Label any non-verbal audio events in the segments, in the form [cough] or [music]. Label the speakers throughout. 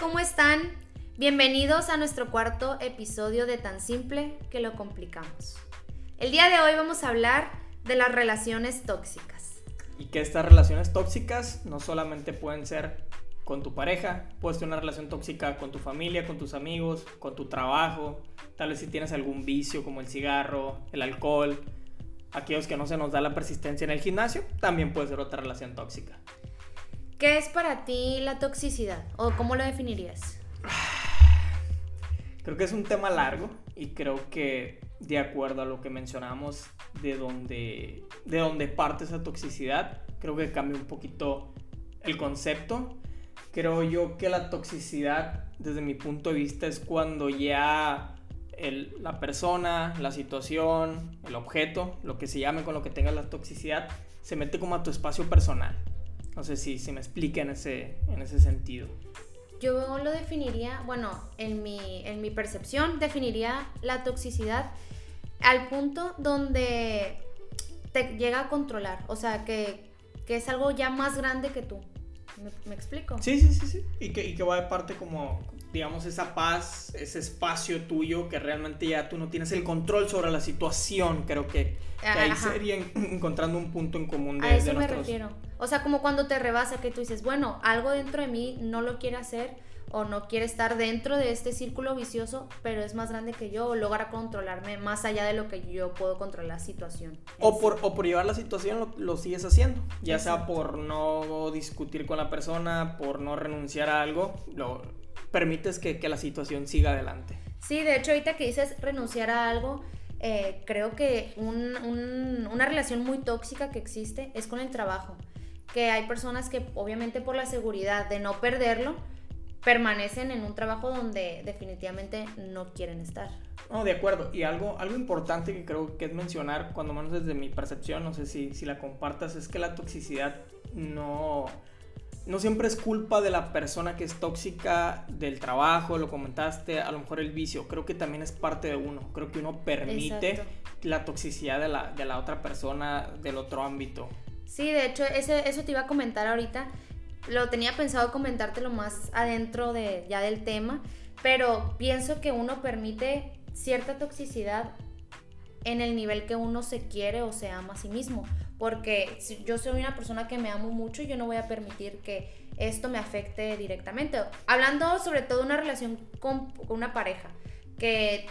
Speaker 1: ¿cómo están? Bienvenidos a nuestro cuarto episodio de Tan Simple que lo complicamos. El día de hoy vamos a hablar de las relaciones tóxicas.
Speaker 2: Y que estas relaciones tóxicas no solamente pueden ser con tu pareja, puedes tener una relación tóxica con tu familia, con tus amigos, con tu trabajo, tal vez si tienes algún vicio como el cigarro, el alcohol, aquellos que no se nos da la persistencia en el gimnasio, también puede ser otra relación tóxica.
Speaker 1: ¿Qué es para ti la toxicidad? ¿O cómo lo definirías? [sighs]
Speaker 2: Creo que es un tema largo y creo que de acuerdo a lo que mencionamos de donde, de donde parte esa toxicidad, creo que cambia un poquito el concepto. Creo yo que la toxicidad, desde mi punto de vista, es cuando ya la persona, la situación, el objeto, lo que se llame con lo que tenga la toxicidad, se mete como a tu espacio personal. No sé si, si me explica en ese, en ese sentido.
Speaker 1: Yo lo definiría, bueno, en mi, en mi percepción, definiría la toxicidad al punto donde te llega a controlar. O sea, que, que es algo ya más grande que tú. ¿Me, explico?
Speaker 2: Sí, sí, sí, sí. Y que, y que va de parte como, digamos, esa paz, ese espacio tuyo que realmente ya tú no tienes el control sobre la situación. Creo que, que ahí sería [laughs] encontrando un punto en común
Speaker 1: de, a eso me refiero. O sea, como cuando te rebasa que tú dices, bueno, algo dentro de mí no lo quiere hacer o no quiere estar dentro de este círculo vicioso, pero es más grande que yo o logra controlarme más allá de lo que yo puedo controlar la situación.
Speaker 2: O por, o por llevar la situación lo, sigues haciendo, ya sea por no discutir con la persona, por no renunciar a algo, lo permites que, que la situación siga adelante.
Speaker 1: Sí, de hecho ahorita que dices renunciar a algo, eh, creo que una relación muy tóxica que existe es con el trabajo que hay personas que obviamente por la seguridad de no perderlo, permanecen en un trabajo donde definitivamente no quieren estar.
Speaker 2: No, de acuerdo. Y algo, algo importante que creo que es mencionar, cuando menos desde mi percepción, no sé si, si la compartas, es que la toxicidad no, no siempre es culpa de la persona que es tóxica del trabajo, lo comentaste, a lo mejor el vicio, creo que también es parte de uno, creo que uno permite la toxicidad de la, de la otra persona del otro ámbito.
Speaker 1: Sí, de hecho, ese, eso te iba a comentar ahorita. Lo tenía pensado comentártelo más adentro de, ya del tema, pero pienso que uno permite cierta toxicidad en el nivel que uno se quiere o se ama a sí mismo. Porque yo soy una persona que me amo mucho, yo no voy a permitir que esto me afecte directamente. Hablando sobre todo de una relación con, una pareja, que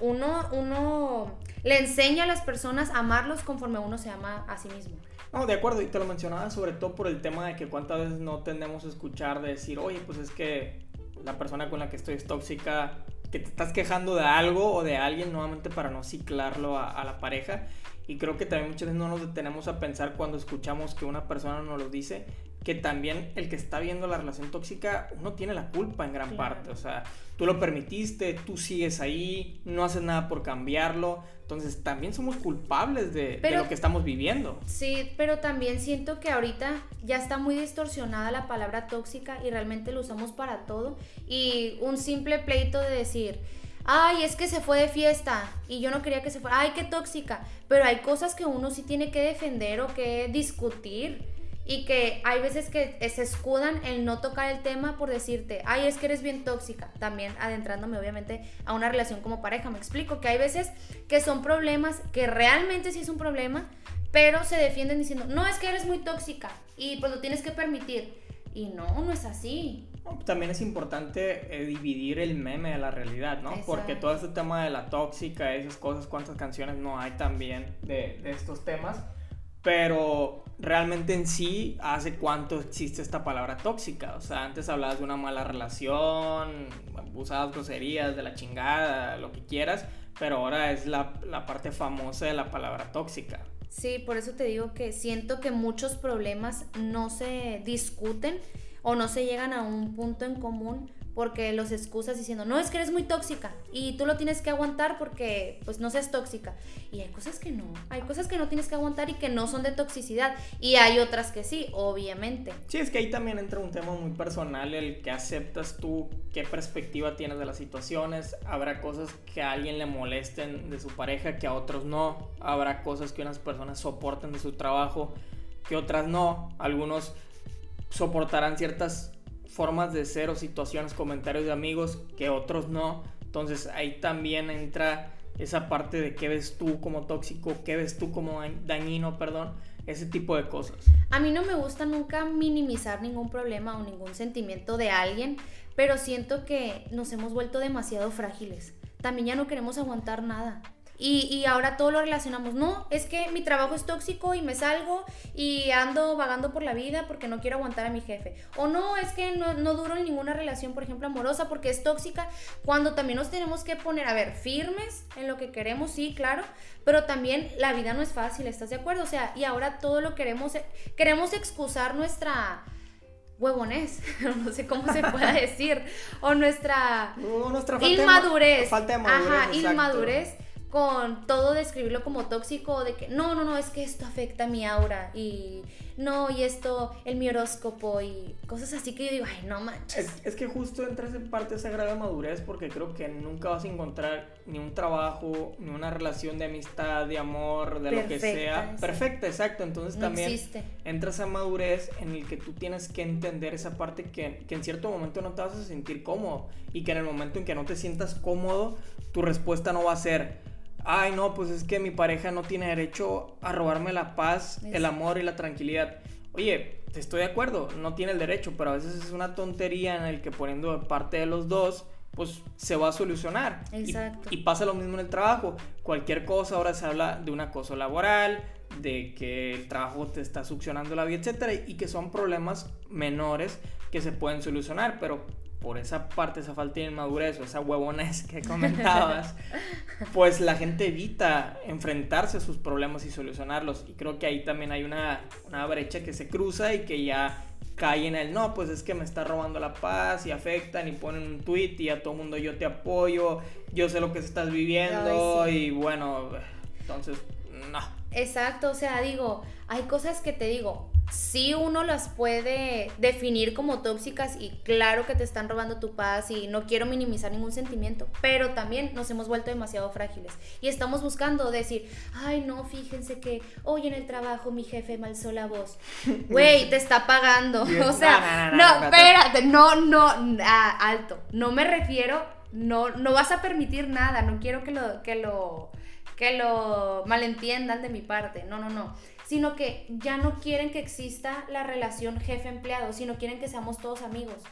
Speaker 1: uno, uno le enseña a las personas a amarlos conforme uno se ama a sí mismo.
Speaker 2: No, de acuerdo, y te lo mencionaba sobre todo por el tema de que cuántas veces no tendemos a escuchar de decir, oye, pues es que la persona con la que estoy es tóxica, que te estás quejando de algo o de alguien nuevamente para no ciclarlo a la pareja. Y creo que también muchas veces no nos detenemos a pensar cuando escuchamos que una persona nos lo dice, que también el que está viendo la relación tóxica, uno tiene la culpa en gran parte. O sea, tú lo permitiste, tú sigues ahí, no haces nada por cambiarlo. Entonces también somos culpables de, lo que estamos viviendo.
Speaker 1: Sí, pero también siento que ahorita ya está muy distorsionada la palabra tóxica y realmente lo usamos para todo. Y un simple pleito de decir, ay, es que se fue de fiesta y yo no quería que se fuera, ay, qué tóxica. Pero hay cosas que uno sí tiene que defender o que discutir y que hay veces que se escudan en no tocar el tema por decirte, ay, es que eres bien tóxica, también adentrándome obviamente a una relación como pareja, me explico, que hay veces que son problemas, que realmente sí es un problema, pero se defienden diciendo, no, es que eres muy tóxica y pues lo tienes que permitir. Y no, no es así.
Speaker 2: También es importante eh, dividir el meme de la realidad, ¿no? Porque todo este tema de la tóxica, esas cosas, cuántas canciones no hay también de, de estos temas pero realmente en sí, ¿hace cuánto existe esta palabra tóxica? O sea, antes hablabas de una mala relación, usabas groserías, de la chingada, lo que quieras, pero ahora es la, la parte famosa de la palabra tóxica.
Speaker 1: Sí, por eso te digo que siento que muchos problemas no se discuten o no se llegan a un punto en común porque los excusas diciendo, no, es que eres muy tóxica y tú lo tienes que aguantar porque pues no seas tóxica. Y hay cosas que no, hay cosas que no tienes que aguantar y que no son de toxicidad y hay otras que sí, obviamente.
Speaker 2: Sí, es que ahí también entra un tema muy personal, el que aceptas tú qué perspectiva tienes de las situaciones, habrá cosas que a alguien le molesten de su pareja que a otros no, habrá cosas que unas personas soporten de su trabajo que otras no, algunos soportarán ciertas formas de ser o situaciones, comentarios de amigos que otros no. Entonces ahí también entra esa parte de qué ves tú como tóxico, qué ves tú como dañino, perdón, ese tipo de cosas.
Speaker 1: A mí no me gusta nunca minimizar ningún problema o ningún sentimiento de alguien, pero siento que nos hemos vuelto demasiado frágiles. También ya no queremos aguantar nada. Y, ahora todo lo relacionamos. No, es que mi trabajo es tóxico y me salgo y ando vagando por la vida porque no quiero aguantar a mi jefe. O no, es que no, no duro en ninguna relación, por ejemplo, amorosa porque es tóxica. Cuando también nos tenemos que poner, a ver, firmes en lo que queremos, sí, claro. Pero también la vida no es fácil, ¿estás de acuerdo? O sea, y ahora todo lo queremos, queremos excusar nuestra huevones, [laughs] no sé cómo se pueda [laughs] decir, o nuestra,
Speaker 2: nuestra
Speaker 1: falta inmadurez,
Speaker 2: de, falta de madurez,
Speaker 1: ajá, inmadurez con todo describirlo como tóxico, de que no, no, no, es que esto afecta mi aura y no, y esto, el mi horóscopo y cosas así que yo digo, ay, no manches.
Speaker 2: Es, que justo entra en parte esa grave madurez porque creo que nunca vas a encontrar ni un trabajo, ni una relación de amistad, de amor, de lo que sea. Perfecta, exacto. Entonces también existe. entra esa madurez en el que tú tienes que entender esa parte que, que en cierto momento no te vas a sentir cómodo y que en el momento en que no te sientas cómodo, tu respuesta no va a ser ay no, pues es que mi pareja no tiene derecho a robarme la paz, el amor y la tranquilidad. Oye, estoy de acuerdo, no tiene el derecho, pero a veces es una tontería en el que poniendo parte de los dos, pues se va a solucionar.
Speaker 1: Exacto.
Speaker 2: Y, pasa lo mismo en el trabajo. Cualquier cosa, ahora se habla de un acoso laboral, de que el trabajo te está succionando la vida, etcétera, y que son problemas menores que se pueden solucionar, pero por esa parte, esa falta de inmadurez o esa huevones que comentabas, [laughs] pues la gente evita enfrentarse a sus problemas y solucionarlos. Y creo que ahí también hay una, una brecha que se cruza y que ya cae en el no, pues es que me está robando la paz y afectan y ponen un tweet y a todo mundo yo te apoyo, yo sé lo que estás viviendo y bueno, entonces no.
Speaker 1: Exacto, o sea, digo, hay cosas que te digo, sí uno las puede definir como tóxicas y claro que te están robando tu paz y no quiero minimizar ningún sentimiento, pero también nos hemos vuelto demasiado frágiles y estamos buscando decir, ay no, fíjense que hoy en el trabajo mi jefe me alzó la voz. [laughs] Güey, te está pagando. [laughs] o sea, no, espérate, no, no, alto. No me refiero, no, no vas a permitir nada, no quiero que lo, que lo, que lo malentiendan de mi parte, no, no, no sino que ya no quieren que exista la relación jefe-empleado, sino quieren que seamos todos amigos.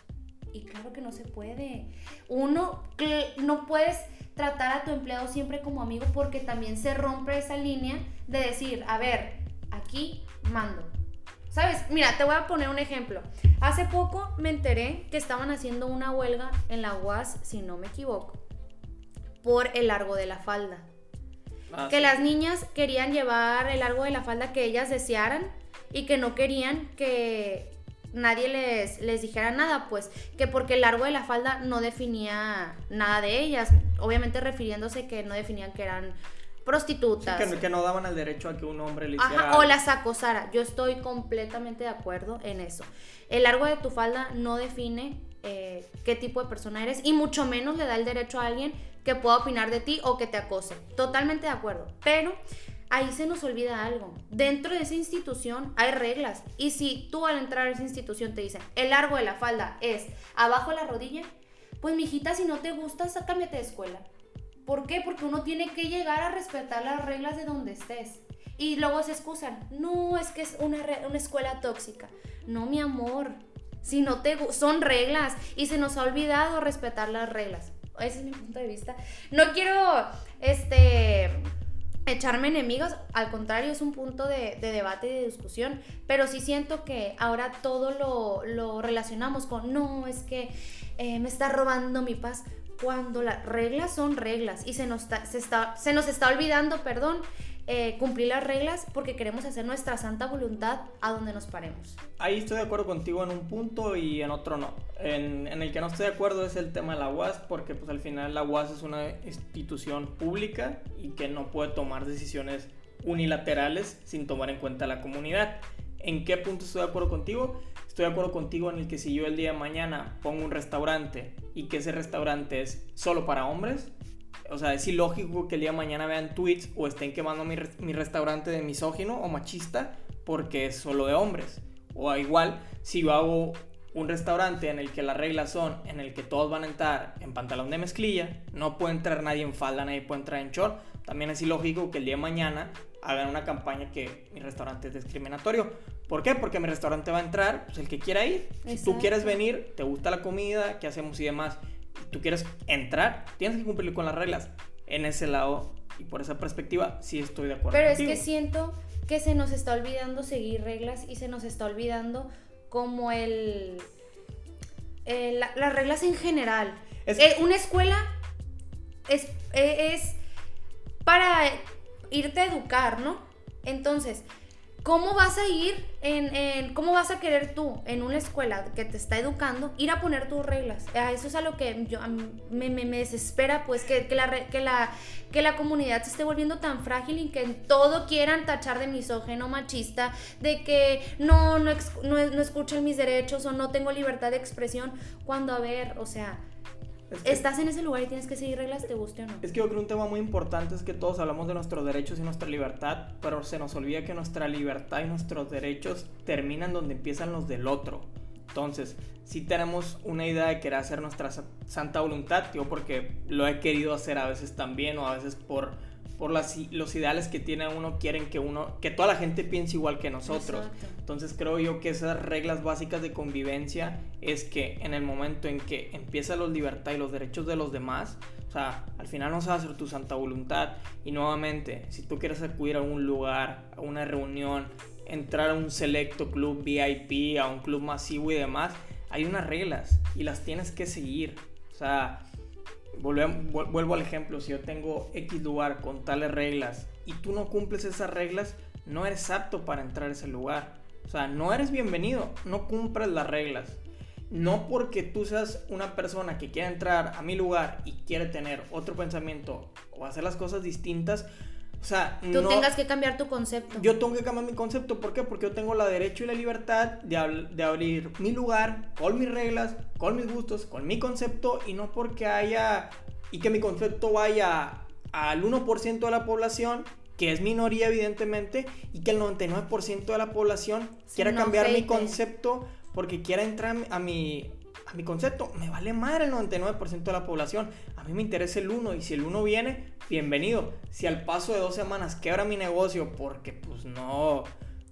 Speaker 1: Y claro que no se puede. Uno, no puedes tratar a tu empleado siempre como amigo porque también se rompe esa línea de decir, a ver, aquí mando. ¿Sabes? Mira, te voy a poner un ejemplo. Hace poco me enteré que estaban haciendo una huelga en la UAS, si no me equivoco, por el largo de la falda. Ah, que las niñas querían llevar el largo de la falda que ellas desearan y que no querían que nadie les, les dijera nada, pues que porque el largo de la falda no definía nada de ellas, obviamente refiriéndose que no definían que eran prostitutas.
Speaker 2: que, no daban el derecho a que un hombre le
Speaker 1: hiciera... o las acosara. Yo estoy completamente de acuerdo en eso. El largo de tu falda no define eh, qué tipo de persona eres y mucho menos le da el derecho a alguien que pueda opinar de ti o que te acose. Totalmente de acuerdo. Pero ahí se nos olvida algo. Dentro de esa institución hay reglas. Y si tú al entrar a esa institución te dicen, el largo de la falda es abajo la rodilla, pues mijita, si no te gusta, cámbiate de escuela. ¿Por qué? Porque uno tiene que llegar a respetar las reglas de donde estés. Y luego se excusan, no, es que es una, una escuela tóxica. No, mi amor, si no te son reglas y se nos ha olvidado respetar las reglas. Ese es mi punto de vista. No quiero, este, echarme enemigos, al contrario, es un punto de, debate y de discusión, pero sí siento que ahora todo lo, relacionamos con, no, es que eh, me está robando mi paz, cuando las reglas son reglas y se nos, se, está, se nos está olvidando, perdón, eh, cumplir las reglas porque queremos hacer nuestra santa voluntad a donde nos paremos.
Speaker 2: Ahí estoy de acuerdo contigo en un punto y en otro no. En, el que no estoy de acuerdo es el tema de la UAS porque pues al final la UAS es una institución pública y que no puede tomar decisiones unilaterales sin tomar en cuenta la comunidad. ¿En qué punto estoy de acuerdo contigo? Estoy de acuerdo contigo en el que si yo el día de mañana pongo un restaurante y que ese restaurante es solo para hombres, o sea, es ilógico que el día de mañana vean tweets o estén quemando mi, mi restaurante de misógino o machista porque es solo de hombres. O igual, si yo hago un restaurante en el que las reglas son en el que todos van a entrar en pantalón de mezclilla, no puede entrar nadie en falda, nadie puede entrar en short, también es ilógico que el día de mañana hagan una campaña que mi restaurante es discriminatorio. ¿Por qué? Porque mi restaurante va a entrar, pues el que quiera ir. Si tú quieres venir, te gusta la comida, qué hacemos y demás, tú quieres entrar, tienes que cumplir con las reglas. En ese lado y por esa perspectiva, sí estoy de acuerdo.
Speaker 1: Pero es que siento que se nos está olvidando seguir reglas y se nos está olvidando como el... las reglas en general. Eh, una escuela es, es para irte a educar, ¿no? Entonces, ¿cómo vas a ir en, cómo vas a querer tú en una escuela que te está educando ir a poner tus reglas? eso es a lo que yo, me, me, desespera, pues que, la, que, la, que la comunidad se esté volviendo tan frágil y que en todo quieran tachar de misógeno, machista, de que no, no, no, no escuchan mis derechos o no tengo libertad de expresión, cuando a ver, o sea Estás en ese lugar y tienes que seguir reglas, te guste o no.
Speaker 2: Es que yo creo que un tema muy importante es que todos hablamos de nuestros derechos y nuestra libertad, pero se nos olvida que nuestra libertad y nuestros derechos terminan donde empiezan los del otro. Entonces, si tenemos una idea de querer hacer nuestra santa voluntad, yo porque lo he querido hacer a veces también o a veces por por las, los ideales que tiene uno, quieren que uno, que toda la gente piense igual que nosotros. Entonces creo yo que esas reglas básicas de convivencia es que en el momento en que empieza la libertad y los derechos de los demás, o sea, al final no se va a hacer tu santa voluntad. Y nuevamente, si tú quieres acudir a un lugar, a una reunión, entrar a un selecto club VIP, a un club masivo y demás, hay unas reglas y las tienes que seguir. O sea, vuelvo al ejemplo, si yo tengo X lugar con tales reglas y tú no cumples esas reglas, no eres apto para entrar a ese lugar. O sea, no eres bienvenido, no cumples las reglas. No porque tú seas una persona que quiere entrar a mi lugar y quiere tener otro pensamiento o hacer las cosas distintas, o sea,
Speaker 1: tú tengas que cambiar tu concepto.
Speaker 2: Yo tengo que cambiar mi concepto. ¿Por qué? Porque yo tengo la derecho y la libertad de, de, abrir mi lugar con mis reglas, con mis gustos, con mi concepto y no porque haya y que mi concepto vaya al 1% de la población, que es minoría evidentemente, y que el 99% de la población quiera cambiar mi concepto porque quiera entrar a mi, a mi concepto. Me vale madre el 99% de la población. A mí me interesa el 1 y si el 1 viene, bienvenido. Si al paso de dos semanas quebra mi negocio porque pues no...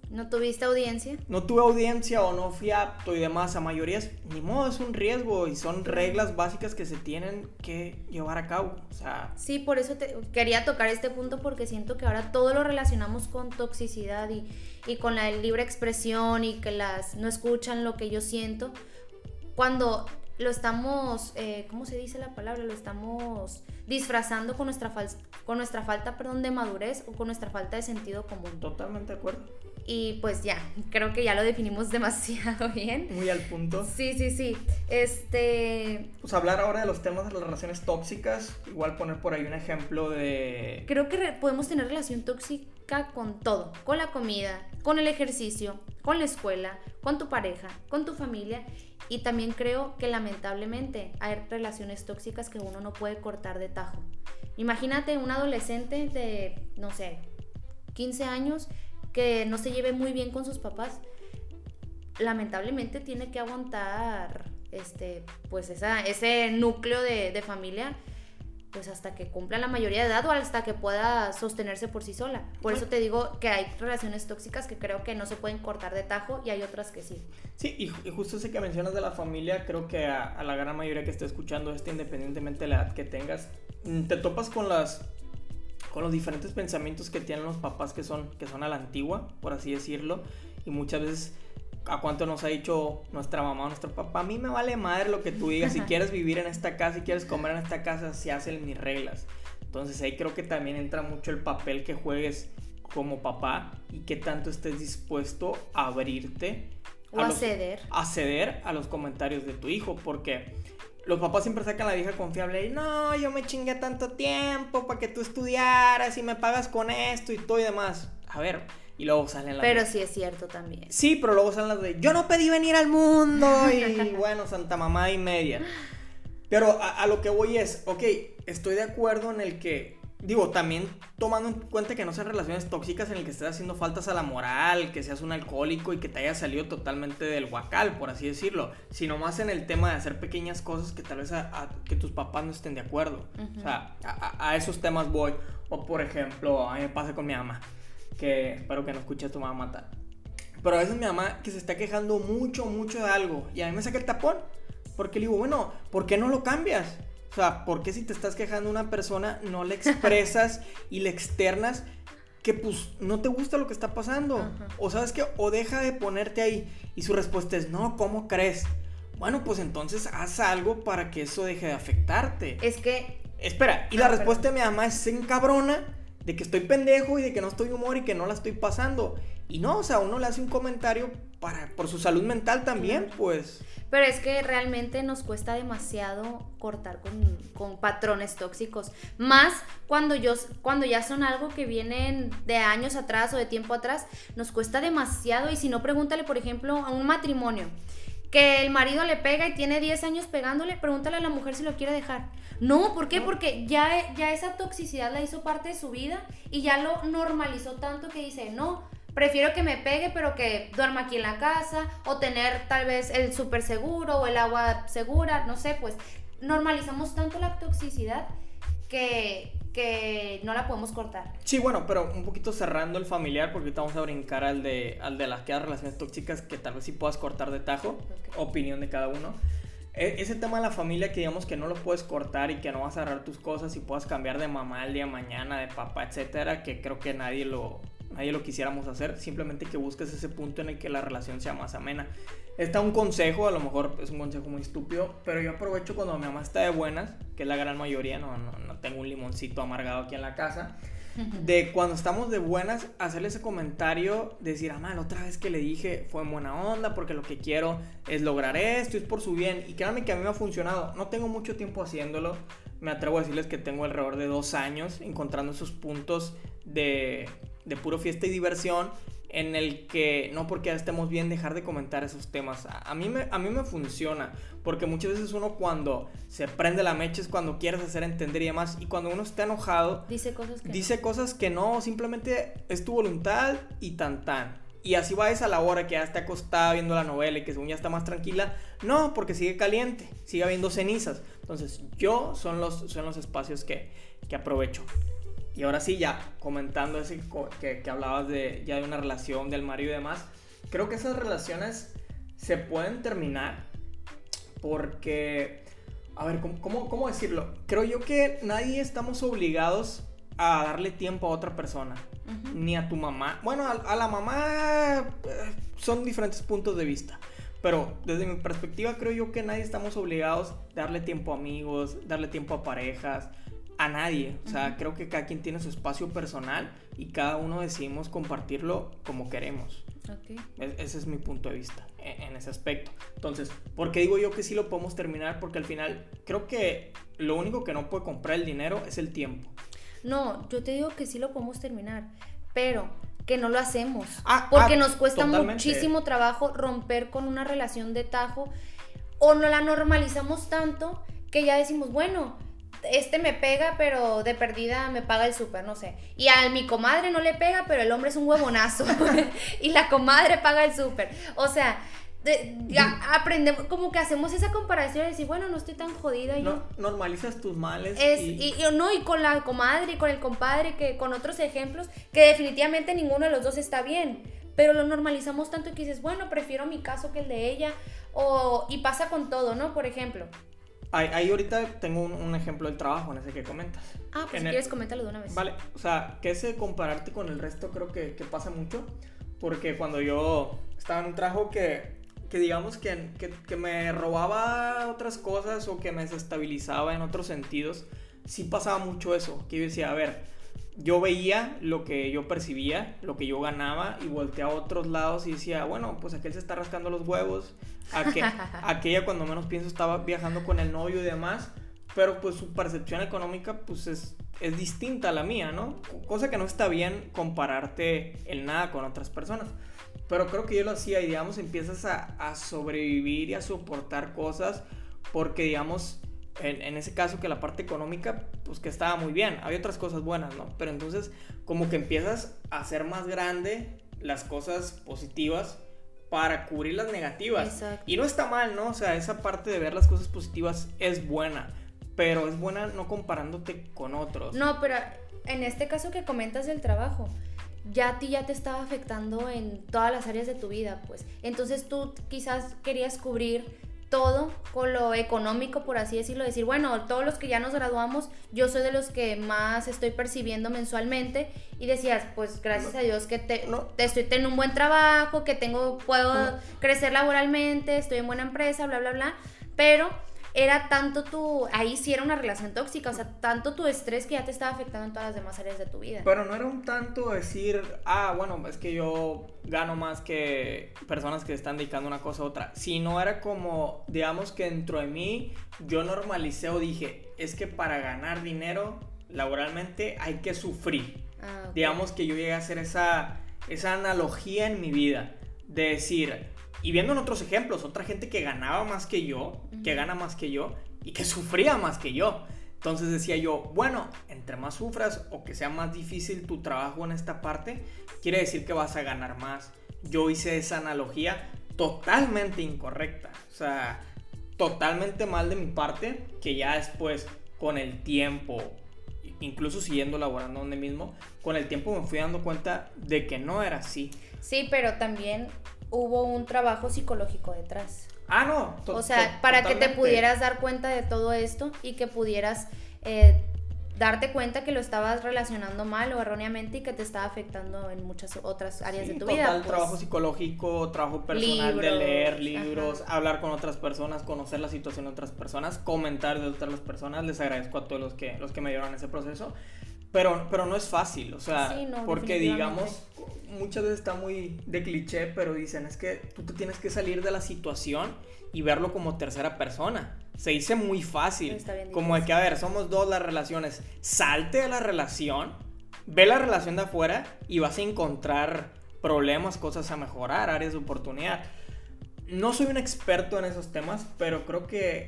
Speaker 1: ¿No tuviste audiencia?
Speaker 2: No tuve audiencia o no fui apto y demás. A mayorías, ni modo, es un riesgo y son reglas básicas que se tienen que llevar a cabo. O sea.
Speaker 1: Sí, por eso te, quería tocar este punto porque siento que ahora todo lo relacionamos con toxicidad y, y con la libre expresión y que las no escuchan lo que yo siento cuando lo estamos, eh, ¿cómo se dice la palabra? Lo estamos disfrazando con nuestra, con nuestra falta perdón, de madurez o con nuestra falta de sentido común.
Speaker 2: Totalmente de acuerdo.
Speaker 1: Y pues ya, creo que ya lo definimos [laughs] demasiado bien.
Speaker 2: Muy al punto.
Speaker 1: Sí, sí, sí. Este...
Speaker 2: Pues hablar ahora de los temas de las relaciones tóxicas, igual poner por ahí un ejemplo de...
Speaker 1: Creo que podemos tener relación tóxica con todo, con la comida, con el ejercicio, con la escuela, con tu pareja, con tu familia y también creo que lamentablemente hay relaciones tóxicas que uno no puede cortar de tajo. Imagínate un adolescente de, no sé, 15 años que no se lleve muy bien con sus papás. Lamentablemente tiene que aguantar este, pues esa, ese núcleo de, de familia pues hasta que cumpla la mayoría de edad o hasta que pueda sostenerse por sí sola. Por eso te digo que hay relaciones tóxicas que creo que no se pueden cortar de tajo y hay otras que sí.
Speaker 2: Sí, y, justo ese que mencionas de la familia, creo que a, la gran mayoría que esté escuchando esto, independientemente de la edad que tengas, mm, te topas con las con los diferentes pensamientos que tienen los papás que son que son a la antigua, por así decirlo, y muchas veces a cuánto nos ha dicho nuestra mamá o nuestro papá, a mí me vale madre lo que tú digas, si quieres vivir en esta casa, si quieres comer en esta casa, se hacen mis reglas. Entonces ahí creo que también entra mucho el papel que juegues como papá y que tanto estés dispuesto a abrirte.
Speaker 1: O a, ceder.
Speaker 2: A ceder a los comentarios de tu hijo, porque los papás siempre sacan la vieja confiable y no, yo me chingué tanto tiempo para que tú estudiaras y me pagas con esto y todo y demás. A ver, y luego salen las
Speaker 1: Pero sí es cierto también.
Speaker 2: Sí, pero luego salen las de yo no pedí venir al mundo y [laughs] bueno, santa mamá y media. Pero a, lo que voy es, ok, estoy de acuerdo en el que digo, también tomando en cuenta que no sean relaciones tóxicas en el que estés haciendo faltas a la moral, que seas un alcohólico y que te haya salido totalmente del guacal, por así decirlo, sino más en el tema de hacer pequeñas cosas que tal vez a, que tus papás no estén de acuerdo. O sea, a, esos temas voy. O por ejemplo, a mí me pasa con mi mamá, que espero que no escuche tu mamá matar. Pero a veces mi mamá que se está quejando mucho, mucho de algo y a mí me saca el tapón. Porque le digo, bueno, ¿por qué no lo cambias? O sea, ¿por qué si te estás quejando a una persona no le expresas [laughs] y le externas que pues no te gusta lo que está pasando? O sabes que, o deja de ponerte ahí. Y su respuesta es, no, ¿cómo crees? Bueno, pues entonces haz algo para que eso deje de afectarte.
Speaker 1: Es que...
Speaker 2: Espera, y la ah, respuesta de mi mamá es se encabrona de que estoy pendejo y de que no estoy humor y que no la estoy pasando. Y no, o sea, uno le hace un comentario para, por su salud mental también, pues.
Speaker 1: Pero es que realmente nos cuesta demasiado cortar con, patrones tóxicos. Más cuando, yo, cuando ya son algo que vienen de años atrás o de tiempo atrás, nos cuesta demasiado. Y si no, pregúntale, por ejemplo, a un matrimonio que el marido le pega y tiene 10 años pegándole, pregúntale a la mujer si lo quiere dejar. No, ¿por qué? Porque ya, ya esa toxicidad la hizo parte de su vida y ya lo normalizó tanto que dice, no, prefiero que me pegue, pero que duerma aquí en la casa, o tener tal vez el súper seguro o el agua segura, no sé, pues normalizamos tanto la toxicidad que, que no la podemos cortar.
Speaker 2: Sí, bueno, pero un poquito cerrando el familiar, porque ahorita vamos a brincar al de, al de las que relaciones tóxicas que tal vez sí puedas cortar de tajo, opinión de cada uno. E, ese tema de la familia que digamos que no lo puedes cortar y que no vas a agarrar tus cosas y puedas cambiar de mamá el día de mañana, de papá, etcétera, que creo que nadie lo, nadie lo quisiéramos hacer, simplemente que busques ese punto en el que la relación sea más amena. Está un consejo, a lo mejor es un consejo muy estúpido, pero yo aprovecho cuando mi mamá está de buenas, que es la gran mayoría, no, no, no tengo un limoncito amargado aquí en la casa, de cuando estamos de buenas, hacerle ese comentario, decir, ah, la otra vez que le dije fue en buena onda, porque lo que quiero es lograr esto, es por su bien, y créanme que a mí me ha funcionado, no tengo mucho tiempo haciéndolo, me atrevo a decirles que tengo alrededor de dos años encontrando esos puntos de, de puro fiesta y diversión en el que no porque estemos bien dejar de comentar esos temas. A, mí me, a mí me funciona, porque muchas veces uno cuando se prende la mecha es cuando quieres hacer entender y demás, y cuando uno está enojado,
Speaker 1: dice cosas que,
Speaker 2: dice cosas que no, simplemente es tu voluntad y tan tan. Y así va esa la hora que ya está acostada viendo la novela y que según ya está más tranquila. No, porque sigue caliente, sigue habiendo cenizas. Entonces, yo son los, son los espacios que, que aprovecho. Y ahora sí, ya comentando ese que, que, hablabas de ya de una relación del marido y demás, creo que esas relaciones se pueden terminar porque, a ver, ¿cómo, cómo, decirlo? Creo yo que nadie estamos obligados a darle tiempo a otra persona, ni a tu mamá. Bueno, a, la mamá eh, son diferentes puntos de vista. Pero desde mi perspectiva creo yo que nadie estamos obligados a darle tiempo a amigos, darle tiempo a parejas, a nadie. O sea, creo que cada quien tiene su espacio personal y cada uno decidimos compartirlo como queremos. ese es mi punto de vista e, en, ese aspecto. Entonces, ¿por qué digo yo que sí lo podemos terminar? Porque al final creo que lo único que no puede comprar el dinero es el tiempo.
Speaker 1: No, yo te digo que sí lo podemos terminar, pero que no lo hacemos. Ah, porque ah, nos cuesta muchísimo trabajo romper con una relación de tajo o no la normalizamos tanto que ya decimos, bueno, este me pega, pero de perdida me paga el súper, no sé. Y a mi comadre no le pega, pero el hombre es un huevonazo. [laughs] y la comadre paga el súper. O sea, aprendemos, como que hacemos esa comparación y decir, bueno, no estoy tan jodida.
Speaker 2: No, normalizas tus males.
Speaker 1: y... no, y con la comadre y con el compadre, que con otros ejemplos, que definitivamente ninguno de los dos está bien. Pero lo normalizamos tanto que dices, bueno, prefiero mi caso que el de ella. O, y pasa con todo, ¿no? Por ejemplo,
Speaker 2: Ahí, ahorita tengo un, ejemplo del trabajo en ese que comentas.
Speaker 1: Ah, pues si quieres coméntalo de una vez.
Speaker 2: Vale, o sea, que ese compararte con el resto creo que, que pasa mucho. Porque cuando yo estaba en un trabajo que, que digamos que, que, que, me robaba otras cosas o que me desestabilizaba en otros sentidos, sí pasaba mucho eso. Que yo decía, a ver, yo veía lo que yo percibía, lo que yo ganaba y volteaba a otros lados y decía, bueno, pues aquel se está rascando los huevos, aquella [laughs] cuando menos pienso estaba viajando con el novio y demás, pero pues su percepción económica pues es, es distinta a la mía, ¿no? Cosa que no está bien compararte en nada con otras personas. Pero creo que yo lo hacía y digamos empiezas a, a sobrevivir y a soportar cosas porque digamos en, en, ese caso que la parte económica, pues que estaba muy bien. Había otras cosas buenas, ¿no? Pero entonces como que empiezas a hacer más grande las cosas positivas para cubrir las negativas. Y no está mal, ¿no? O sea, esa parte de ver las cosas positivas es buena, pero es buena no comparándote con otros.
Speaker 1: No, pero en este caso que comentas del trabajo, ya a ti ya te estaba afectando en todas las áreas de tu vida, pues. Entonces tú quizás querías cubrir todo con lo económico, por así decirlo, decir, bueno, todos los que ya nos graduamos, yo soy de los que más estoy percibiendo mensualmente y decías, pues gracias a Dios que te, te estoy teniendo un buen trabajo, que tengo, puedo crecer laboralmente, estoy en buena empresa, bla, bla, bla, pero era tanto tu, ahí sí era una relación tóxica, o sea, tanto tu estrés que ya te estaba afectando en todas las demás áreas de tu vida.
Speaker 2: Pero no era un tanto decir, ah, bueno, es que yo gano más que personas que están dedicando una cosa a otra, sino era como, digamos que dentro de mí yo normalicé o dije, es que para ganar dinero laboralmente hay que sufrir. Ah, digamos que yo llegué a hacer esa, esa analogía en mi vida, de decir, y viendo en otros ejemplos, otra gente que ganaba más que yo, que gana más que yo y que [laughs] sufría más que yo. Entonces decía yo, bueno, entre más sufras o que sea más difícil tu trabajo en esta parte, quiere decir que vas a ganar más. Yo hice esa analogía totalmente incorrecta. O sea, totalmente mal de mi parte, que ya después, con el tiempo, incluso siguiendo laborando donde mismo, con el tiempo me fui dando cuenta de que no era así.
Speaker 1: Sí, pero también hubo un trabajo psicológico detrás.
Speaker 2: Ah, no.
Speaker 1: O sea, para que te pudieras dar cuenta de todo esto y que pudieras eh, darte cuenta que lo estabas relacionando mal o erróneamente y que te estaba afectando en muchas otras áreas de tu vida.
Speaker 2: Total, pues. trabajo psicológico, trabajo personal de leer libros, hablar con otras personas, conocer la situación de otras personas, comentar de otras personas. Les agradezco a todos los que, los que me dieron ese proceso. Pero, pero no es fácil, o sea, porque digamos, muchas veces está muy de cliché, pero dicen es que tú te tienes que salir de la situación y verlo como tercera persona. Se dice muy fácil, como de que, a ver, somos dos las relaciones, salte de la relación, ve la relación de afuera y vas a encontrar problemas, cosas a mejorar, áreas de oportunidad. No soy un experto en esos temas, pero creo que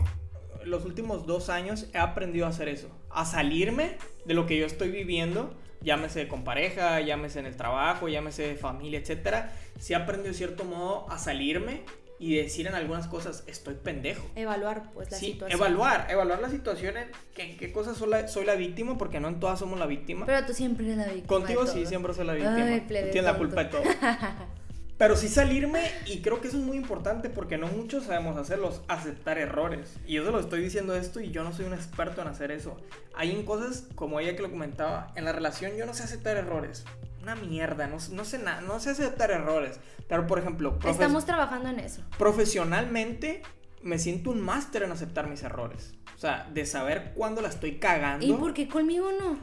Speaker 2: los últimos dos años he aprendido a hacer eso, a salirme de lo que yo estoy viviendo, llámese con pareja, llámese en el trabajo, llámese de familia, etcétera. Sí he aprendido de cierto modo a salirme y decir en algunas cosas, estoy pendejo.
Speaker 1: Evaluar, pues, la sí, situación.
Speaker 2: Evaluar, evaluar la situación en, en qué cosas soy la, soy la, víctima, porque no en todas somos la víctima.
Speaker 1: Pero tú siempre eres la víctima.
Speaker 2: Contigo sí, siempre soy la víctima. Ay, tú tienes la culpa de todo. [laughs] Pero sí salirme, y creo que eso es muy importante porque no muchos sabemos hacerlos, aceptar errores. Y yo se lo estoy diciendo esto y yo no soy un experto en hacer eso. Hay en cosas, como ella que lo comentaba, en la relación yo no sé aceptar errores. Una mierda, no, no sé nada, no sé aceptar errores. Pero por ejemplo...
Speaker 1: Estamos trabajando en eso.
Speaker 2: Profesionalmente me siento un máster en aceptar mis errores. O sea, de saber cuándo la estoy cagando.
Speaker 1: ¿Y por qué conmigo no?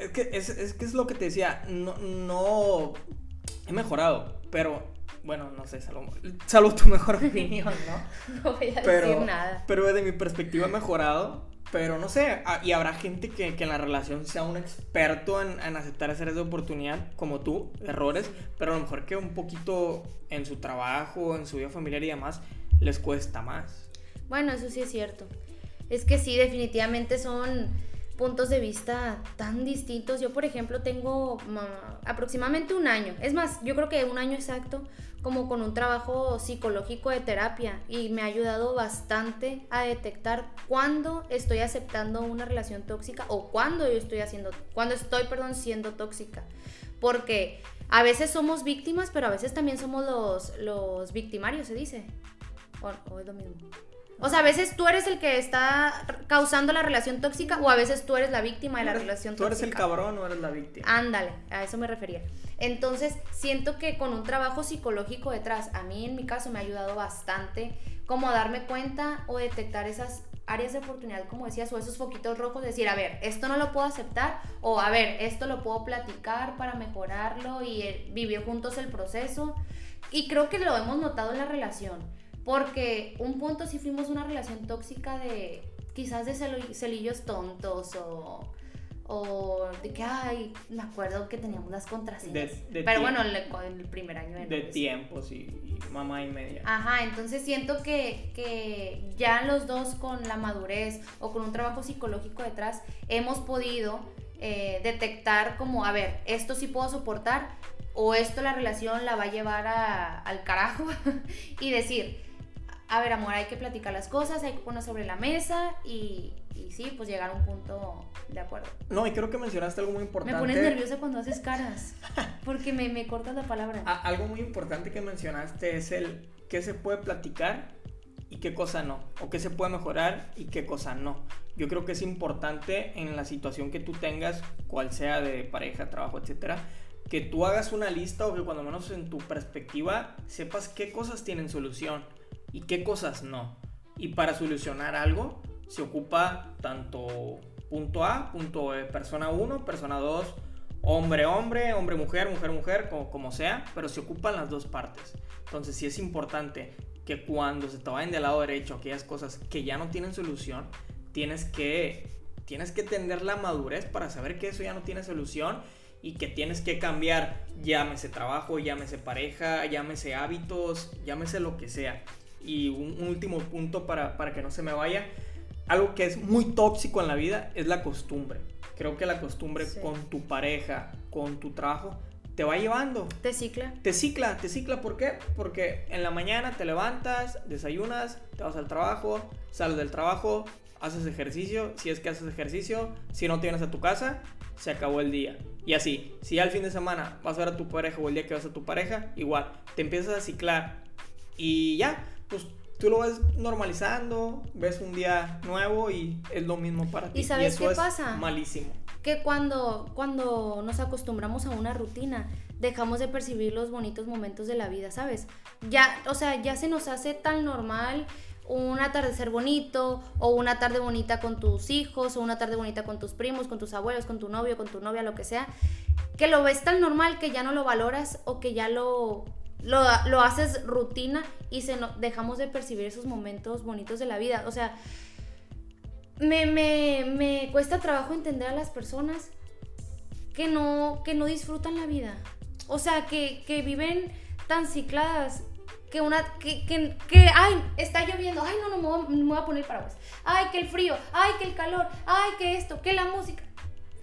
Speaker 2: Es que es, es, que es lo que te decía, no, no he mejorado, pero bueno, no sé, salvo, tu mejor [laughs] opinión, ¿no?
Speaker 1: no voy a decir nada.
Speaker 2: Pero desde mi perspectiva he mejorado, pero no sé, ah, y habrá gente que, que en la relación sea un experto en, en aceptar hacer de oportunidad, como tú, errores, pero a lo mejor que un poquito en su trabajo, en su vida familiar y demás, les cuesta más.
Speaker 1: Bueno, eso sí es cierto. Es que sí, definitivamente son puntos de vista tan distintos. Yo, por ejemplo, tengo aproximadamente un año, es más, yo creo que un año exacto, como con un trabajo psicológico de terapia y me ha ayudado bastante a detectar cuándo estoy aceptando una relación tóxica o cuándo yo estoy haciendo, cuando estoy, perdón, siendo tóxica. Porque a veces somos víctimas, pero a veces también somos los, los victimarios, se dice. O, o es lo mismo. O sea, a veces tú eres el que está causando la relación tóxica o a veces tú eres la víctima de la relación tóxica.
Speaker 2: Tú eres el cabrón o eres la víctima.
Speaker 1: Ándale, a eso me refería. Entonces, siento que con un trabajo psicológico detrás, a mí en mi caso me ha ayudado bastante como a darme cuenta o detectar esas áreas de oportunidad, como decías, o esos foquitos rojos, decir, a ver, esto no lo puedo aceptar, o a ver, esto lo puedo platicar para mejorarlo y eh, vivir juntos el proceso. Y creo que lo hemos notado en la relación porque un punto sí fuimos una relación tóxica de quizás de celillos tontos o, o de que, ay, me acuerdo que teníamos las contraseñas.
Speaker 2: De- de
Speaker 1: Pero bueno, el, el primer año de
Speaker 2: De tiempos y, y mamá y media.
Speaker 1: Ajá, entonces siento que, que ya los dos con la madurez o con un trabajo psicológico detrás hemos podido eh, detectar como, a ver, esto sí puedo soportar o esto la relación la va a llevar a- al carajo [laughs] y decir, a ver amor, hay que platicar las cosas, hay que poner sobre la mesa y, y sí, pues llegar a un punto de acuerdo.
Speaker 2: No, y creo que mencionaste algo muy importante.
Speaker 1: Me pones nerviosa cuando haces caras [laughs] porque me, me cortas la palabra.
Speaker 2: A- algo muy importante que mencionaste es el qué se puede platicar y qué cosa no, o qué se puede mejorar y qué cosa no. Yo creo que es importante en la situación que tú tengas, cual sea de pareja, trabajo, etcétera, que tú hagas una lista o que cuando menos en tu perspectiva sepas qué cosas tienen solución y qué cosas no. Y para solucionar algo se ocupa tanto punto A, punto E, persona 1, persona 2, hombre, hombre, hombre, mujer, mujer, mujer, como, como sea, pero se ocupan las dos partes. Entonces sí es importante que cuando se te vayan del lado derecho aquellas cosas que ya no tienen solución, tienes que, tienes que tener la madurez para saber que eso ya no tiene solución y que tienes que cambiar, llámese trabajo, llámese pareja, llámese hábitos, llámese lo que sea. Y un, un último punto para, para que no se me vaya, algo que es muy tóxico en la vida es la costumbre. Creo que la costumbre
Speaker 1: Sí.
Speaker 2: con tu pareja, con tu trabajo, te va llevando.
Speaker 1: ¿Te cicla?
Speaker 2: Te cicla, te cicla, ¿por qué? Porque en la mañana te levantas, desayunas, te vas al trabajo, sales del trabajo, haces ejercicio, si es que haces ejercicio, si no te vienes a tu casa, se acabó el día. Y así, si al fin de semana vas a ver a tu pareja o el día que vas a tu pareja, igual, te empiezas a ciclar y ya, pues tú lo vas normalizando, ves un día nuevo y es lo mismo para ti.
Speaker 1: ¿Y sabes
Speaker 2: eso
Speaker 1: qué
Speaker 2: es
Speaker 1: pasa?
Speaker 2: malísimo.
Speaker 1: que cuando, cuando nos acostumbramos a una rutina, dejamos de percibir los bonitos momentos de la vida, ¿sabes? Ya, o sea, ya se nos hace tan normal un atardecer bonito, o una tarde bonita con tus hijos, o una tarde bonita con tus primos, con tus abuelos, con tu novio, con tu novia, lo que sea, que lo ves tan normal que ya no lo valoras o que ya lo, lo, lo haces rutina y se no- dejamos de percibir esos momentos bonitos de la vida. O sea, me, me, me cuesta trabajo entender a las personas que no, que no disfrutan la vida. O sea, que, que viven tan cicladas. Que una, que, que, que, ay, está lloviendo, ay, no, no, me voy, me voy a poner paraguas. Ay, que el frío, ay, que el calor, ay, que esto, que la música.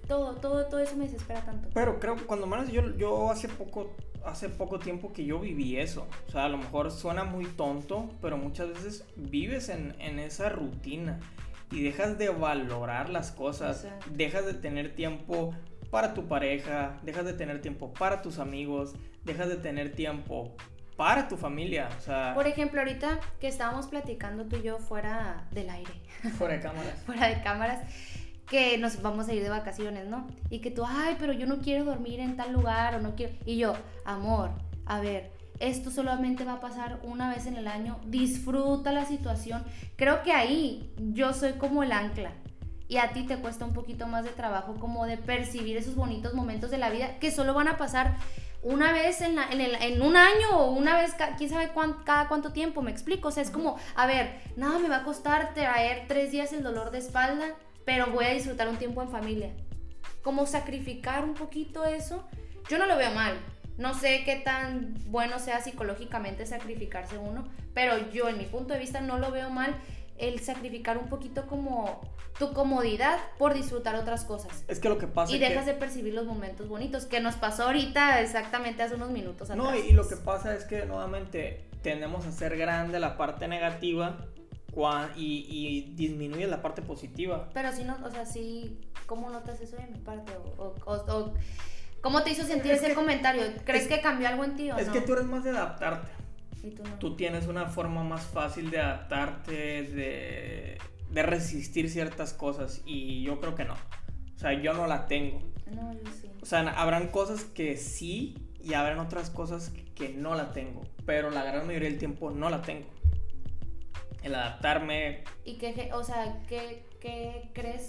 Speaker 1: Todo, todo, todo eso me desespera tanto.
Speaker 2: Pero creo que cuando menos yo, yo hace poco hace poco tiempo que yo viví eso. O sea, a lo mejor suena muy tonto, pero muchas veces vives en, en esa rutina y dejas de valorar las cosas,
Speaker 1: Exacto.
Speaker 2: dejas de tener tiempo para tu pareja, dejas de tener tiempo para tus amigos, dejas de tener tiempo para tu familia. O sea,
Speaker 1: Por ejemplo, ahorita que estábamos platicando tú y yo fuera del aire,
Speaker 2: fuera de [laughs] cámaras.
Speaker 1: fuera de cámaras, que nos vamos a ir de vacaciones, ¿no? Y que tú, ay, pero yo no quiero dormir en tal lugar o no quiero. Y yo, amor, a ver, esto solamente va a pasar una vez en el año, disfruta la situación. Creo que ahí yo soy como el ancla. Y a ti te cuesta un poquito más de trabajo como de percibir esos bonitos momentos de la vida que solo van a pasar una vez en, la- en, el- en un año o una vez, quién sabe cuán- cada cuánto tiempo, me explico. O sea, es como, a ver, nada me va a costar traer tres días el dolor de espalda, pero voy a disfrutar un tiempo en familia. Como sacrificar un poquito eso, yo no lo veo mal. No sé qué tan bueno sea psicológicamente sacrificarse uno, pero yo en mi punto de vista no lo veo mal el sacrificar un poquito como tu comodidad por disfrutar otras cosas.
Speaker 2: Es que lo que pasa
Speaker 1: Y
Speaker 2: es que-
Speaker 1: dejas de percibir los momentos bonitos, que nos pasó ahorita exactamente hace unos minutos atrás.
Speaker 2: No, y, y lo que pasa es que nuevamente tendemos a hacer grande la parte negativa y, y disminuye la parte positiva.
Speaker 1: Pero si no, o sea, sí, ¿cómo notas eso de mi parte? O, o- o- o- ¿Cómo te hizo sentir
Speaker 2: Es
Speaker 1: ese
Speaker 2: que-
Speaker 1: comentario? ¿Crees
Speaker 2: es-
Speaker 1: que cambió algo en ti o
Speaker 2: Es
Speaker 1: no?
Speaker 2: que tú eres más de adaptarte.
Speaker 1: Y tú no.
Speaker 2: Tú tienes una forma más fácil de adaptarte, de, de resistir ciertas cosas y yo creo que no. O sea, yo no la tengo.
Speaker 1: No, yo sí.
Speaker 2: O sea, habrán cosas que sí y habrán otras cosas que no la tengo. Pero la gran mayoría del tiempo no la tengo. El adaptarme,
Speaker 1: ¿Y qué, o sea, qué, qué crees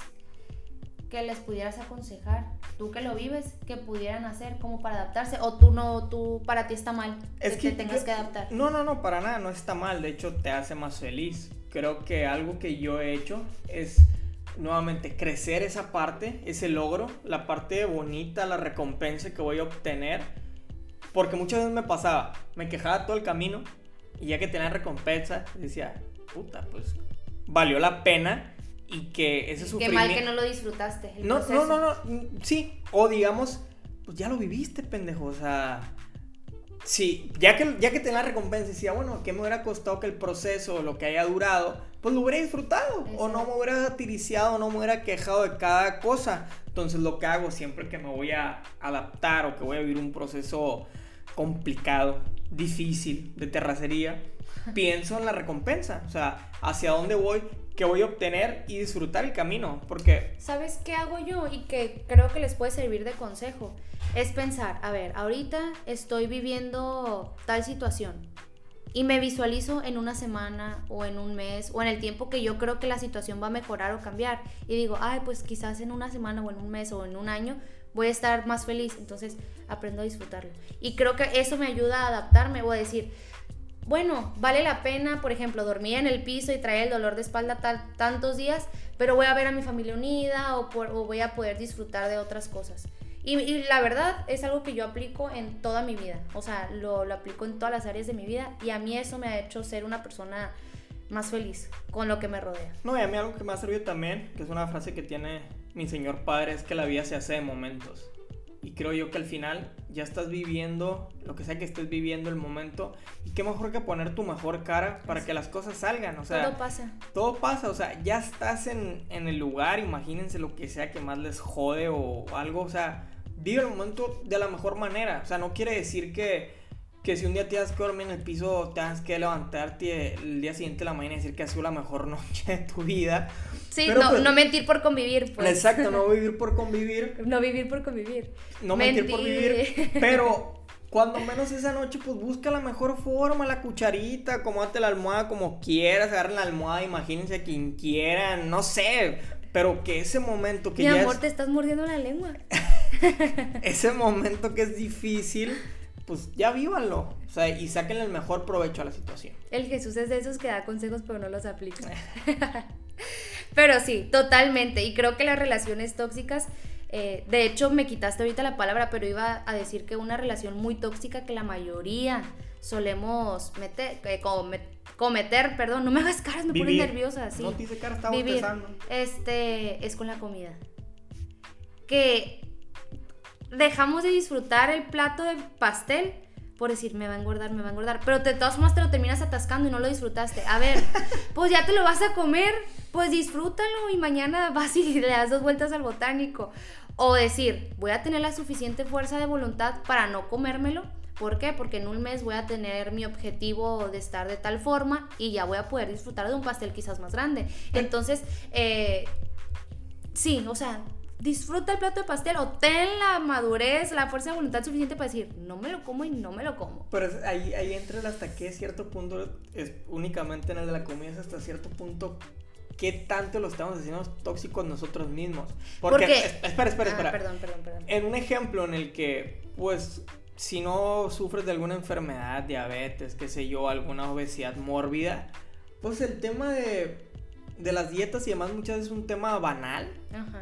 Speaker 1: que les pudieras aconsejar? Tú que lo vives, que pudieran hacer como para adaptarse? ¿O tú no, tú, para ti está mal
Speaker 2: Es
Speaker 1: que,
Speaker 2: que
Speaker 1: te tengas
Speaker 2: yo-
Speaker 1: que adaptar?
Speaker 2: No, no, no, para nada, no está mal. De hecho, te hace más feliz. Creo que algo que yo he hecho es nuevamente crecer esa parte, ese logro, la parte bonita, la recompensa que voy a obtener. Porque muchas veces me pasaba, me quejaba todo el camino y ya que tenía recompensa, decía, puta, pues valió la pena y que ese sufrimiento...
Speaker 1: Qué mal que no lo disfrutaste.
Speaker 2: no, no, no, no, sí, o digamos, pues ya lo viviste, pendejo, o sea... Sí, ya que, ya que tenía la recompensa, decía, bueno, ¿qué me hubiera costado que el proceso, lo que haya durado, pues lo hubiera disfrutado? O no me hubiera satiriciado, no me hubiera quejado de cada cosa. Entonces lo que hago siempre que me voy a adaptar o que voy a vivir un proceso complicado, difícil, de terracería, pienso en la recompensa. O sea, hacia dónde voy, qué voy a obtener y disfrutar el camino. Porque...
Speaker 1: ¿Sabes qué hago yo? Y que creo que les puede servir de consejo. Es pensar, a ver, ahorita estoy viviendo tal situación. Y me visualizo en una semana o en un mes o en el tiempo que yo creo que la situación va a mejorar o cambiar. Y digo, ay, pues quizás en una semana o en un mes o en un año voy a estar más feliz. Entonces aprendo a disfrutarlo. Y creo que eso me ayuda a adaptarme o a decir, bueno, vale la pena, por ejemplo, dormir en el piso y traer el dolor de espalda tantos días, pero voy a ver a mi familia unida o, voy a poder disfrutar de otras cosas. Y, la verdad es algo que yo aplico en toda mi vida, o sea, lo, lo aplico en todas las áreas de mi vida y a mí eso me ha hecho ser una persona más feliz con lo que me rodea.
Speaker 2: No, y a mí algo que me ha servido también, que es una frase que tiene mi señor padre, es que la vida se hace de momentos. Y creo yo que al final ya estás viviendo lo que sea que estés viviendo el momento. Y qué mejor que poner tu mejor cara para que las cosas salgan. O sea,
Speaker 1: todo pasa.
Speaker 2: Todo pasa. O sea, ya estás en, en el lugar. Imagínense lo que sea que más les jode o algo. O sea, vive el momento de la mejor manera. O sea, no quiere decir que que si un día tienes que dormir en el piso, tengas que levantarte el día siguiente de la mañana y decir que ha sido la mejor [laughs] noche de tu vida.
Speaker 1: Sí, no, pues no, mentir por convivir. Pues.
Speaker 2: Exacto, no [laughs] vivir por convivir.
Speaker 1: No vivir por convivir.
Speaker 2: No mentir, por vivir. [laughs] Pero cuando menos esa noche, pues busca la mejor forma, la cucharita, acomódate la almohada como quieras, agarren la almohada, imagínense a quien quieran, no sé. Pero que ese momento que
Speaker 1: Mi amor, te estás mordiendo la lengua.
Speaker 2: ese momento que es difícil pues ya vívanlo. O sea, y sáquenle el mejor provecho a la situación.
Speaker 1: El Jesús es de esos que da consejos pero no los aplica. [laughs] [laughs] pero sí, totalmente. Y creo que las relaciones tóxicas, eh, de hecho me quitaste ahorita la palabra, pero iba a decir que una relación muy tóxica que la mayoría solemos meter, eh, cometer, perdón, no me hagas caras, me pone nerviosa. Sí.
Speaker 2: No te hice cara, estaba Vivir,
Speaker 1: Este, es con la comida. Que dejamos de disfrutar el plato de pastel por decir, me va a engordar, me va a engordar. Pero de todas formas te lo terminas atascando y no lo disfrutaste. A ver, [laughs] pues ya te lo vas a comer, pues disfrútalo y mañana vas y [laughs] le das dos vueltas al botánico. O decir, voy a tener la suficiente fuerza de voluntad para no comérmelo. ¿Por qué? Porque en un mes voy a tener mi objetivo de estar de tal forma y ya voy a poder disfrutar de un pastel quizás más grande. Entonces, eh, sí, o sea, disfruta el plato de pastel o ten la madurez, la fuerza de voluntad suficiente para decir, no me lo como y no me lo como.
Speaker 2: Pero ahí, ahí entra hasta qué cierto punto, es únicamente en el de la comida, es hasta cierto punto qué tanto lo estamos haciendo tóxicos nosotros mismos. Porque, espera, espera, ah, espera.
Speaker 1: perdón, perdón, perdón.
Speaker 2: En un ejemplo en el que, pues, si no sufres de alguna enfermedad, diabetes, qué sé yo, alguna obesidad mórbida, pues el tema de de las dietas y demás muchas veces es un tema banal,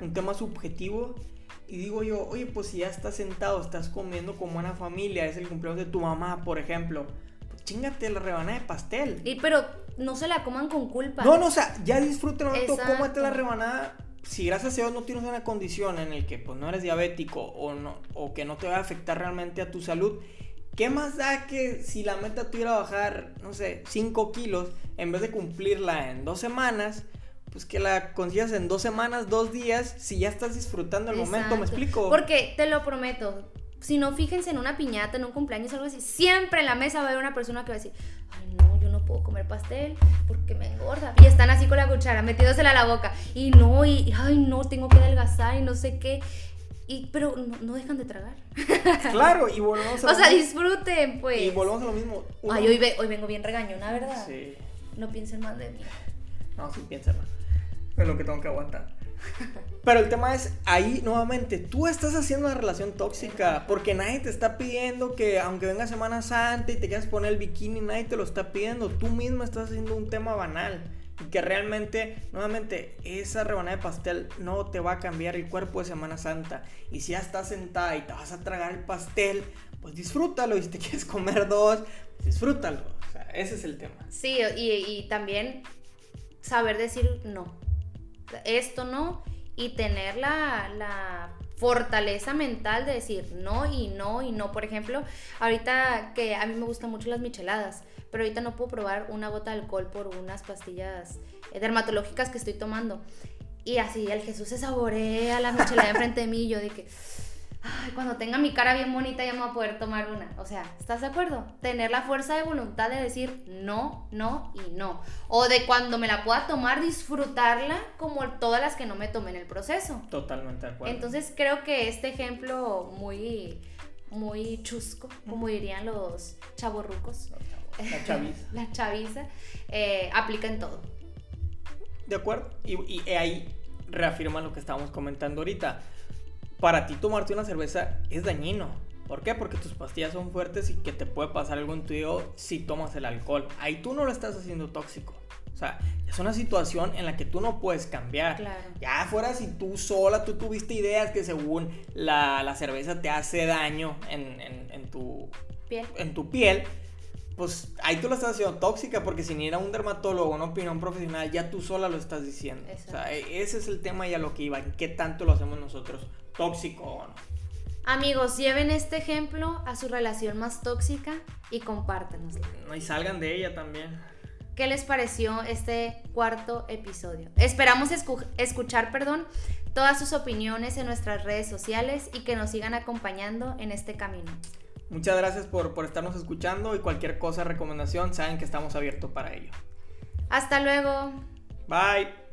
Speaker 2: un tema subjetivo. Y digo yo, oye, pues si ya estás sentado, estás comiendo como una familia, es el cumpleaños de tu mamá, por ejemplo, pues chingate la rebanada de pastel.
Speaker 1: Y pero no se la coman con culpa.
Speaker 2: No, no, o sea, ya disfruten tú cómete la rebanada. Si gracias a Dios no tienes una condición en el que pues no eres diabético o no o que no te va a afectar realmente a tu salud, ¿Qué más da que si la meta tuviera bajar, no sé, 5 kilos, en vez de cumplirla en dos semanas, pues que la consigas en dos semanas, dos días, si ya estás disfrutando el momento, ¿me explico?
Speaker 1: Porque te lo prometo, si no fíjense en una piñata, en un cumpleaños, algo así, siempre en la mesa va a haber una persona que va a decir, ay no, yo no puedo comer pastel porque me engorda. Y están así con la cuchara, metiéndosela a la boca. Y no, y ay no, tengo que adelgazar y no sé qué. Y, pero no, dejan de tragar. [laughs]
Speaker 2: Claro, y volvemos
Speaker 1: a O sea, disfruten, pues.
Speaker 2: Y volvemos a lo mismo.
Speaker 1: Ay, hoy, hoy vengo bien regañona, ¿verdad? Sí. No piensen más de mí.
Speaker 2: No, sí piensen más. Es lo que tengo que aguantar. Pero el tema es, ahí nuevamente, tú estás haciendo una relación tóxica porque nadie te está pidiendo que aunque venga Semana Santa y te quieras poner el bikini, nadie te lo está pidiendo. Tú misma estás haciendo un tema banal. Que realmente, nuevamente, esa rebanada de pastel no te va a cambiar el cuerpo de Semana Santa. Y si ya estás sentada y te vas a tragar el pastel, pues disfrútalo. Y si te [laughs] quieres comer dos, pues disfrútalo. Ese es el tema.
Speaker 1: Sí, y, y también saber decir no. Esto no. Y tener la, la fortaleza mental de decir no y no y no. Por ejemplo, ahorita que a mí me gustan mucho las micheladas, pero ahorita no puedo probar una gota de alcohol por unas pastillas eh, dermatológicas que estoy tomando. Y así el Jesús se saborea la michelada enfrente de mí y yo de que ay, cuando tenga mi cara bien bonita ya me voy a poder tomar una. O sea, ¿estás de acuerdo? Tener la fuerza de voluntad de decir no, no y no. O de cuando me la pueda tomar, disfrutarla como todas las que no me tomé en el proceso.
Speaker 2: Totalmente de acuerdo.
Speaker 1: Entonces creo que este ejemplo muy, muy chusco, como dirían los chavorrucos.
Speaker 2: La [laughs] chaviza.
Speaker 1: la chaviza, eh, aplica en todo.
Speaker 2: De acuerdo. Y, y ahí reafirma lo que estábamos comentando ahorita para ti tomarte una cerveza es dañino. ¿Por qué? Porque tus pastillas son fuertes y que te puede pasar algo en tu hígado si tomas el alcohol. Ahí tú no lo estás haciendo tóxico. O sea, es una situación en la que tú no puedes cambiar.
Speaker 1: Claro.
Speaker 2: Ya fuera si tú sola, tú tuviste ideas que según la, cerveza te hace daño en, en, tu
Speaker 1: piel.
Speaker 2: En tu piel pues ahí tú lo estás haciendo tóxica porque sin ir a un dermatólogo, una opinión profesional, ya tú sola lo estás diciendo. O sea, e, ese es el tema y a lo que iba, en qué tanto lo hacemos nosotros, tóxico o no.
Speaker 1: Amigos, lleven este ejemplo a su relación más tóxica y compártanosla.
Speaker 2: No, y salgan de ella también.
Speaker 1: ¿Qué les pareció este cuarto episodio? Esperamos escuchar, perdón, todas sus opiniones en nuestras redes sociales y que nos sigan acompañando en este camino.
Speaker 2: Muchas gracias por, por estarnos escuchando y cualquier cosa, recomendación, saben que estamos abiertos para ello.
Speaker 1: Hasta luego.
Speaker 2: Bye.